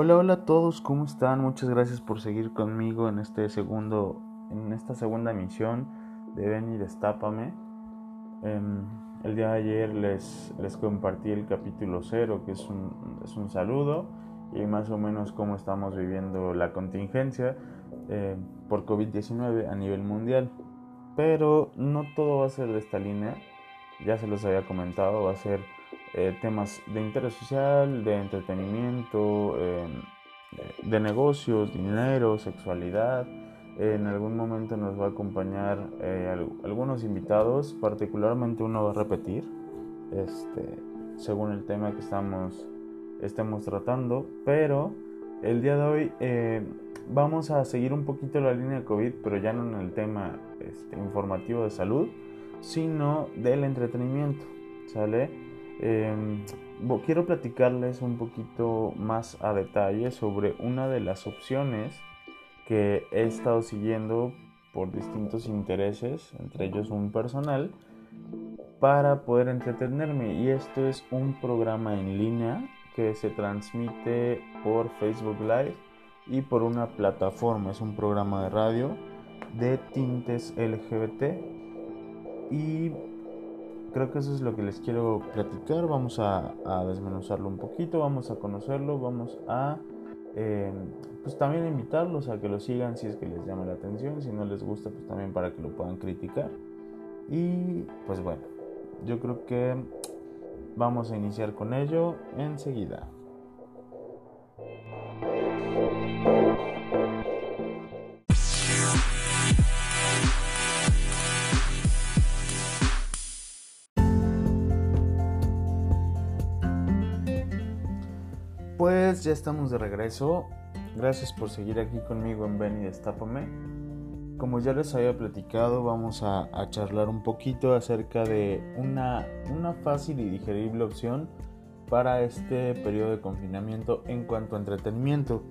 Hola, hola a todos, ¿cómo están? Muchas gracias por seguir conmigo en este segundo, en esta segunda emisión de Ven y Destápame. Em, el día de ayer les, les compartí el capítulo 0, que es un, es un saludo, y más o menos cómo estamos viviendo la contingencia eh, por COVID-19 a nivel mundial. Pero no todo va a ser de esta línea, ya se los había comentado, va a ser eh, temas de interés social, de entretenimiento, em, de negocios, dinero, sexualidad. En algún momento nos va a acompañar eh, algunos invitados, particularmente uno va a repetir, este, según el tema que estamos, estemos tratando, pero el día de hoy eh, vamos a seguir un poquito la línea de COVID, pero ya no en el tema este, informativo de salud, sino del entretenimiento, ¿sale? Em, quiero platicarles un poquito más a detalle sobre una de las opciones que he estado siguiendo por distintos intereses, entre ellos un personal, para poder entretenerme. Y esto es un programa en línea que se transmite por Facebook Live y por una plataforma. Es un programa de radio de tintes LGBT. Y creo que eso es lo que les quiero platicar. Vamos a, desmenuzarlo un poquito, vamos a conocerlo, vamos a eh, pues también invitarlos a que lo sigan si es que les llama la atención, si no les gusta pues también para que lo puedan criticar. Y pues bueno, yo creo que vamos a iniciar con ello enseguida. Pues ya estamos de regreso. Gracias por seguir aquí conmigo en Ven y Destápame. Como ya les había platicado, vamos a, charlar un poquito acerca de una, una fácil y digerible opción para este periodo de confinamiento en cuanto a entretenimiento.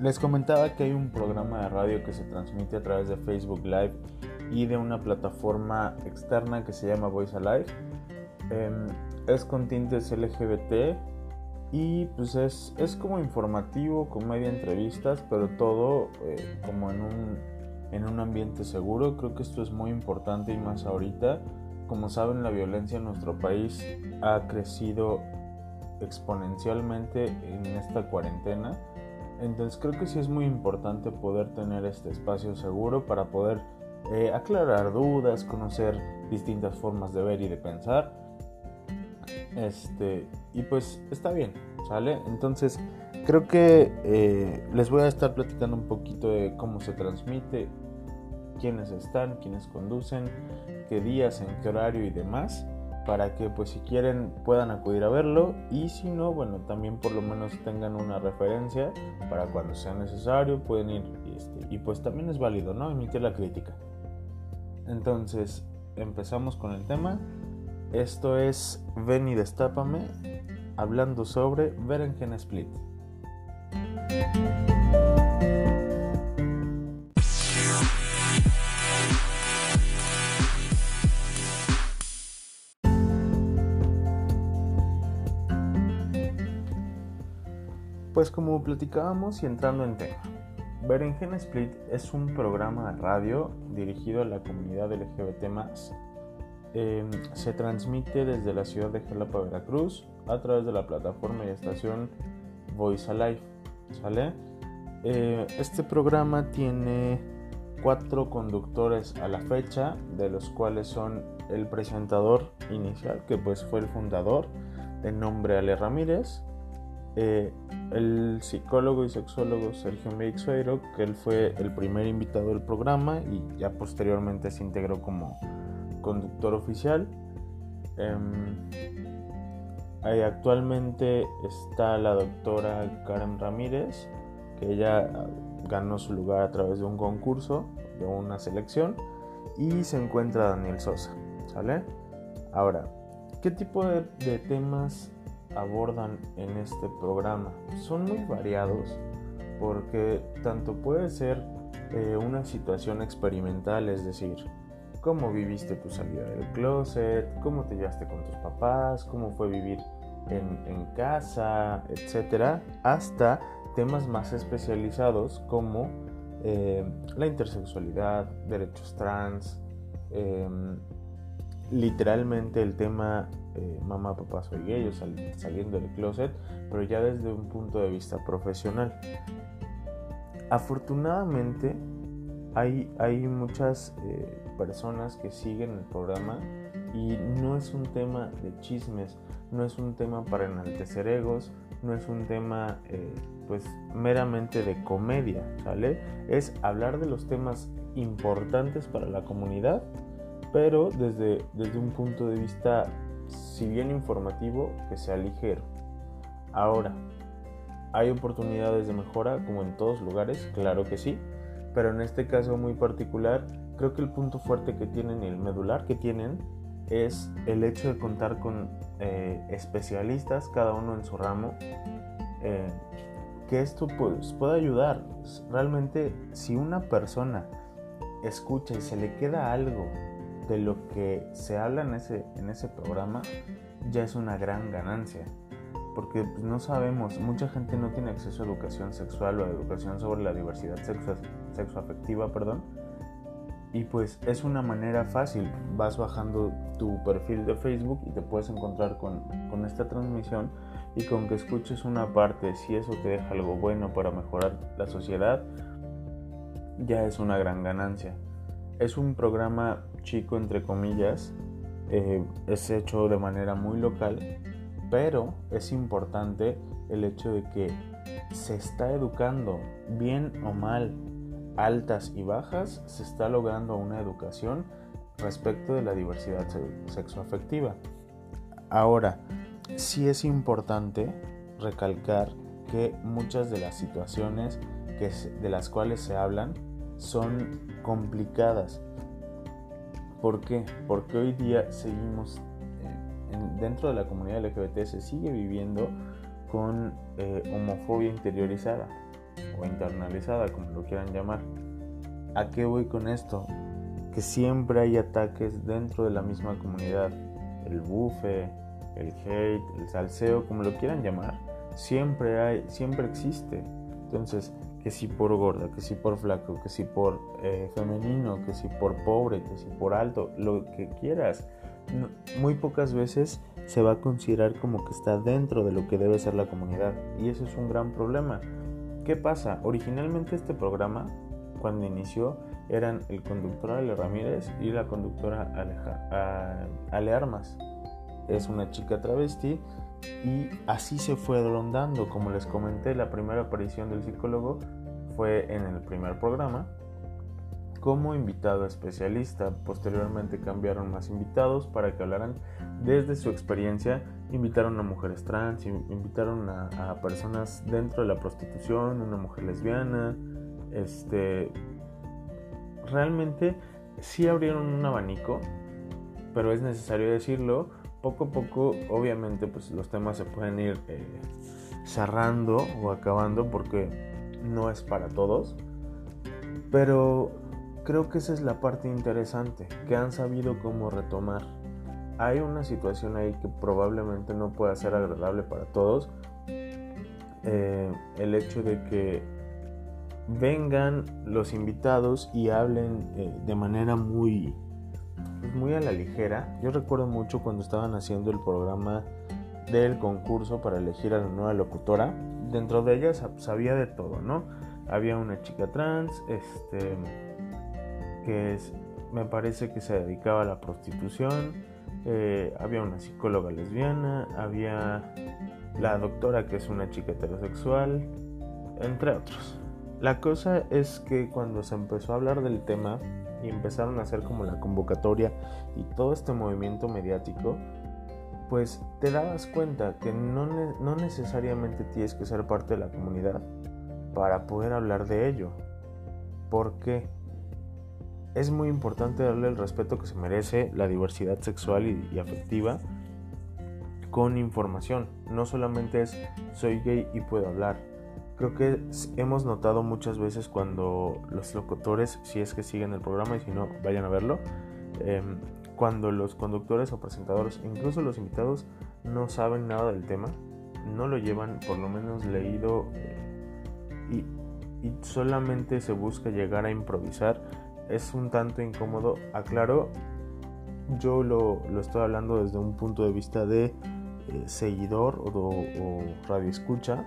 Les comentaba que hay un programa de radio que se transmite a través de Facebook Live y de una plataforma externa que se llama Voice Alive. Em, es con tintes LGBT y pues es, es como informativo, comedia, entrevistas, pero todo eh, como en un, en un ambiente seguro. Creo que esto es muy importante y más ahorita. Como saben, la violencia en nuestro país ha crecido exponencialmente en esta cuarentena. Entonces creo que sí es muy importante poder tener este espacio seguro para poder eh, aclarar dudas, conocer distintas formas de ver y de pensar este, y pues está bien, ¿sale? Entonces, creo que eh, les voy a estar platicando un poquito de cómo se transmite, quiénes están, quiénes conducen, qué días, en qué horario y demás, para que pues si quieren puedan acudir a verlo y si no, bueno, también por lo menos tengan una referencia para cuando sea necesario pueden ir este, y pues también es válido, ¿no? Emitir la crítica. Entonces, empezamos con el tema. Esto es Ven y Destápame, hablando sobre Berenjena Split. Pues como platicábamos y entrando en tema, Berenjena Split es un programa de radio dirigido a la comunidad LGBT Em, se transmite desde la ciudad de Jalapa, Veracruz, a través de la plataforma y estación Voice Alive. ¿Sale? Eh, este programa tiene cuatro conductores a la fecha, de los cuales son el presentador inicial, que pues fue el fundador, de nombre Ale Ramírez, eh, el psicólogo y sexólogo Sergio Meixueiro, que él fue el primer invitado del programa y ya posteriormente se integró como conductor oficial. Em, actualmente está la doctora Karen Ramírez, que ella ah, ganó su lugar a través de un concurso, de una selección, y se encuentra Daniel Sosa, ¿sale? Ahora, ¿qué tipo de, temas abordan en este programa? Son muy variados, porque tanto puede ser eh, una situación experimental, es decir, cómo viviste tu salida del closet, cómo te llevaste con tus papás, cómo fue vivir en, casa, etcétera, hasta temas más especializados como eh, la intersexualidad, derechos trans, em, literalmente el tema eh, mamá, papá, soy gay o saliendo del closet, pero ya desde un punto de vista profesional. Afortunadamente hay, hay muchas eh, personas que siguen el programa y no es un tema de chismes, no es un tema para enaltecer egos, no es un tema eh, pues meramente de comedia, ¿sale? Es hablar de los temas importantes para la comunidad, pero desde, desde un punto de vista, si bien informativo, que sea ligero. Ahora, ¿hay oportunidades de mejora como en todos lugares? Claro que sí, pero en este caso muy particular, creo que el punto fuerte que tienen y el medular que tienen es el hecho de contar con eh, especialistas, cada uno en su ramo, eh, que esto pues, puede ayudar. Realmente, si una persona escucha y se le queda algo de lo que se habla en ese, en ese programa, ya es una gran ganancia. Porque pues, no sabemos, mucha gente no tiene acceso a educación sexual o a educación sobre la diversidad sexo, sexoafectiva, perdón y pues es una manera fácil. Vas bajando tu perfil de Facebook y te puedes encontrar con, esta transmisión y con que escuches una parte, si eso te deja algo bueno para mejorar la sociedad, ya es una gran ganancia. Es un programa chico, entre comillas, eh, es hecho de manera muy local, pero es importante el hecho de que se está educando, bien o mal, altas y bajas, se está logrando una educación respecto de la diversidad sexoafectiva. Ahora, sí es importante recalcar que muchas de las situaciones de las cuales se hablan son complicadas. ¿Por qué? Porque hoy día seguimos, eh, dentro de la comunidad LGBT se sigue viviendo con eh, homofobia interiorizada o internalizada, como lo quieran llamar. ¿A qué voy con esto? Que siempre hay ataques dentro de la misma comunidad. El bufe, el hate, el salseo, como lo quieran llamar, siempre hay, siempre existe. Entonces, que si por gorda, que si por flaco, que si por eh, femenino, que si por pobre, que si por alto, lo que quieras. muy pocas veces se va a considerar como que está dentro de lo que debe ser la comunidad. Y eso es un gran problema. ¿Qué pasa? Originalmente este programa, cuando inició, eran el conductor Ale Ramírez y la conductora Ale Armas. Es una chica travesti y así se fue rondando. Como les comenté, la primera aparición del psicólogo fue en el primer programa como invitado especialista. Posteriormente cambiaron más invitados para que hablaran desde su experiencia. Invitaron a mujeres trans, invitaron a, personas dentro de la prostitución, una mujer lesbiana. Este, realmente sí abrieron un abanico, pero es necesario decirlo. Poco a poco, obviamente, pues los temas se pueden ir eh, cerrando o acabando porque no es para todos. Pero Creo que esa es la parte interesante, que han sabido cómo retomar. Hay una situación ahí que probablemente no pueda ser agradable para todos. Eh, el hecho de que vengan los invitados y hablen eh, de manera muy, pues, muy a la ligera. Yo recuerdo mucho cuando estaban haciendo el programa del concurso para elegir a la nueva locutora. Dentro de ellas sabía de todo, ¿no? Había una chica trans, este que es, me parece que se dedicaba a la prostitución, eh, había una psicóloga lesbiana, había la doctora que es una chica heterosexual, entre otros. La cosa es que cuando se empezó a hablar del tema y empezaron a hacer como la convocatoria y todo este movimiento mediático, pues te dabas cuenta que no, no necesariamente tienes que ser parte de la comunidad para poder hablar de ello. ¿Por qué? Es muy importante darle el respeto que se merece la diversidad sexual y, afectiva con información. No solamente es soy gay y puedo hablar. Creo que hemos notado muchas veces cuando los locutores, si es que siguen el programa y si no, vayan a verlo, em, cuando los conductores o presentadores, incluso los invitados, no saben nada del tema, no lo llevan por lo menos leído eh, y solamente se busca llegar a improvisar, es un tanto incómodo. Aclaro, yo lo, estoy hablando desde un punto de vista de eh, seguidor o, o radio escucha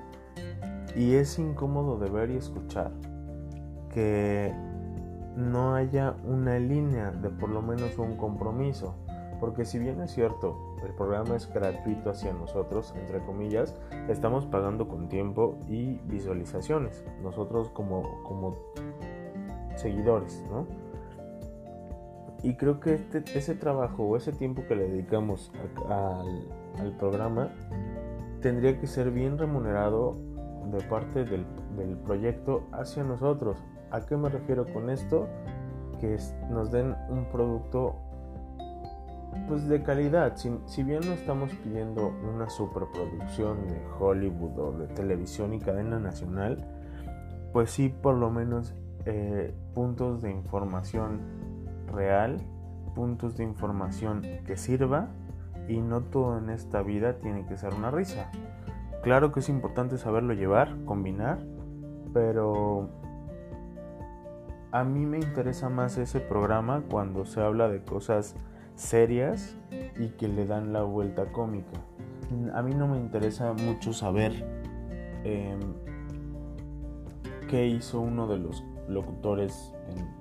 y es incómodo de ver y escuchar que no haya una línea de por lo menos un compromiso. Porque si bien es cierto, el programa es gratuito hacia nosotros, entre comillas, estamos pagando con tiempo y visualizaciones, nosotros como, como seguidores, ¿no? Y creo que este, ese trabajo o ese tiempo que le dedicamos al, al, programa tendría que ser bien remunerado de parte del, del proyecto hacia nosotros. ¿A qué me refiero con esto? Que nos den un producto pues de calidad. Si, bien no estamos pidiendo una superproducción de Hollywood o de televisión y cadena nacional, pues sí por lo menos eh, puntos de información real, puntos de información que sirva y no todo en esta vida tiene que ser una risa. Claro que es importante saberlo llevar, combinar, pero a mí me interesa más ese programa cuando se habla de cosas serias y que le dan la vuelta cómica. A mí no me interesa mucho saber em, qué hizo uno de los locutores en,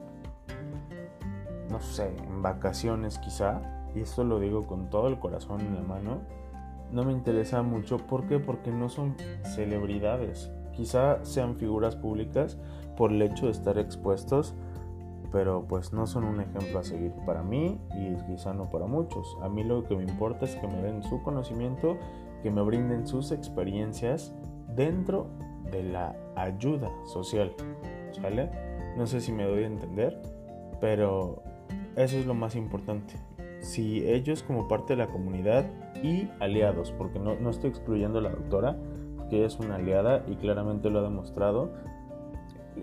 no sé, en vacaciones quizá, y esto lo digo con todo el corazón en la mano, no me interesa mucho. ¿Por qué? Porque no son celebridades. Quizá sean figuras públicas por el hecho de estar expuestos pero pues no son un ejemplo a seguir para mí y quizá no para muchos. A mí lo que me importa es que me den su conocimiento, que me brinden sus experiencias dentro de la ayuda social. No sé si me doy a entender, pero eso es lo más importante. Si ellos como parte de la comunidad y aliados, porque no, no estoy excluyendo a la doctora, porque ella es una aliada y claramente lo ha demostrado,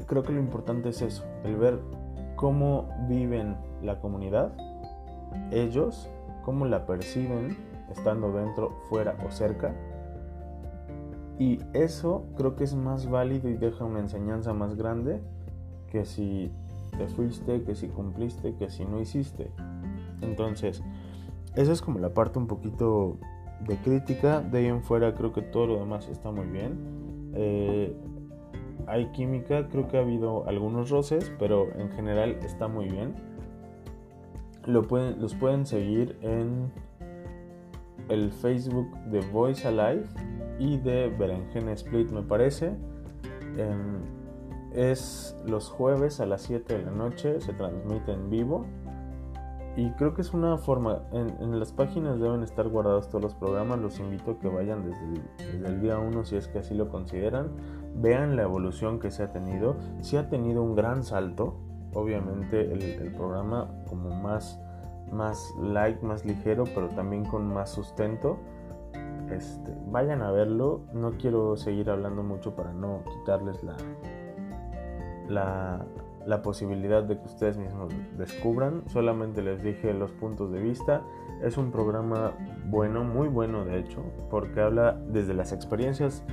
creo que lo importante es eso, el ver cómo viven la comunidad, ellos, cómo la perciben estando dentro, fuera o cerca. Y eso creo que es más válido y deja una enseñanza más grande que si te fuiste, que si cumpliste, que si no hiciste. Entonces, esa es como la parte un poquito de crítica. De ahí en fuera creo que todo lo demás está muy bien. Eh, hay química, creo que ha habido algunos roces, pero en general está muy bien. Lo pueden, los pueden seguir en el Facebook de Voice Alive y de Berenjena Split, me parece. Es los jueves a las 7 de la noche, se transmite en vivo. Y creo que es una forma, en, las páginas deben estar guardados todos los programas, los invito a que vayan desde desde el día 1 si es que así lo consideran vean la evolución que se ha tenido. Si ha tenido un gran salto, obviamente el, programa como más, más light, más ligero, pero también con más sustento. Este, vayan a verlo. No quiero seguir hablando mucho para no quitarles la, la, la posibilidad de que ustedes mismos descubran. Solamente les dije los puntos de vista. Es un programa bueno, muy bueno de hecho, porque habla desde las experiencias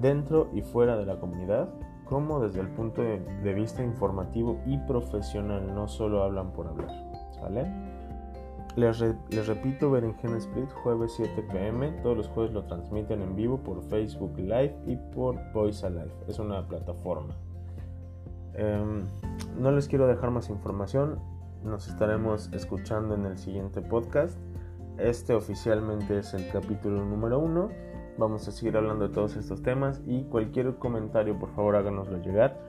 dentro y fuera de la comunidad, como desde el punto de, vista informativo y profesional, no solo hablan por hablar. ¿Sale? Les, repito, Berenjena Split, jueves 7 pm. Todos los jueves lo transmiten en vivo por Facebook Live y por Voice Alive. Es una plataforma. Em, no les quiero dejar más información. Nos estaremos escuchando en el siguiente podcast. Este oficialmente es el capítulo número 1 Vamos a seguir hablando de todos estos temas y cualquier comentario por favor háganoslo llegar.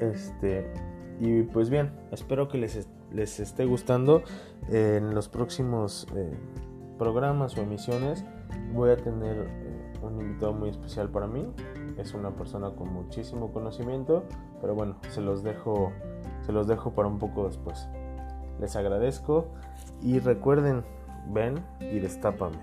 Este, y pues bien, espero que les, les esté gustando. en los próximos eh, programas o emisiones voy a tener eh, un invitado muy especial para mí. Es una persona con muchísimo conocimiento, pero bueno, se los dejo, se los dejo para un poco después. Les agradezco y recuerden, ven y destápame.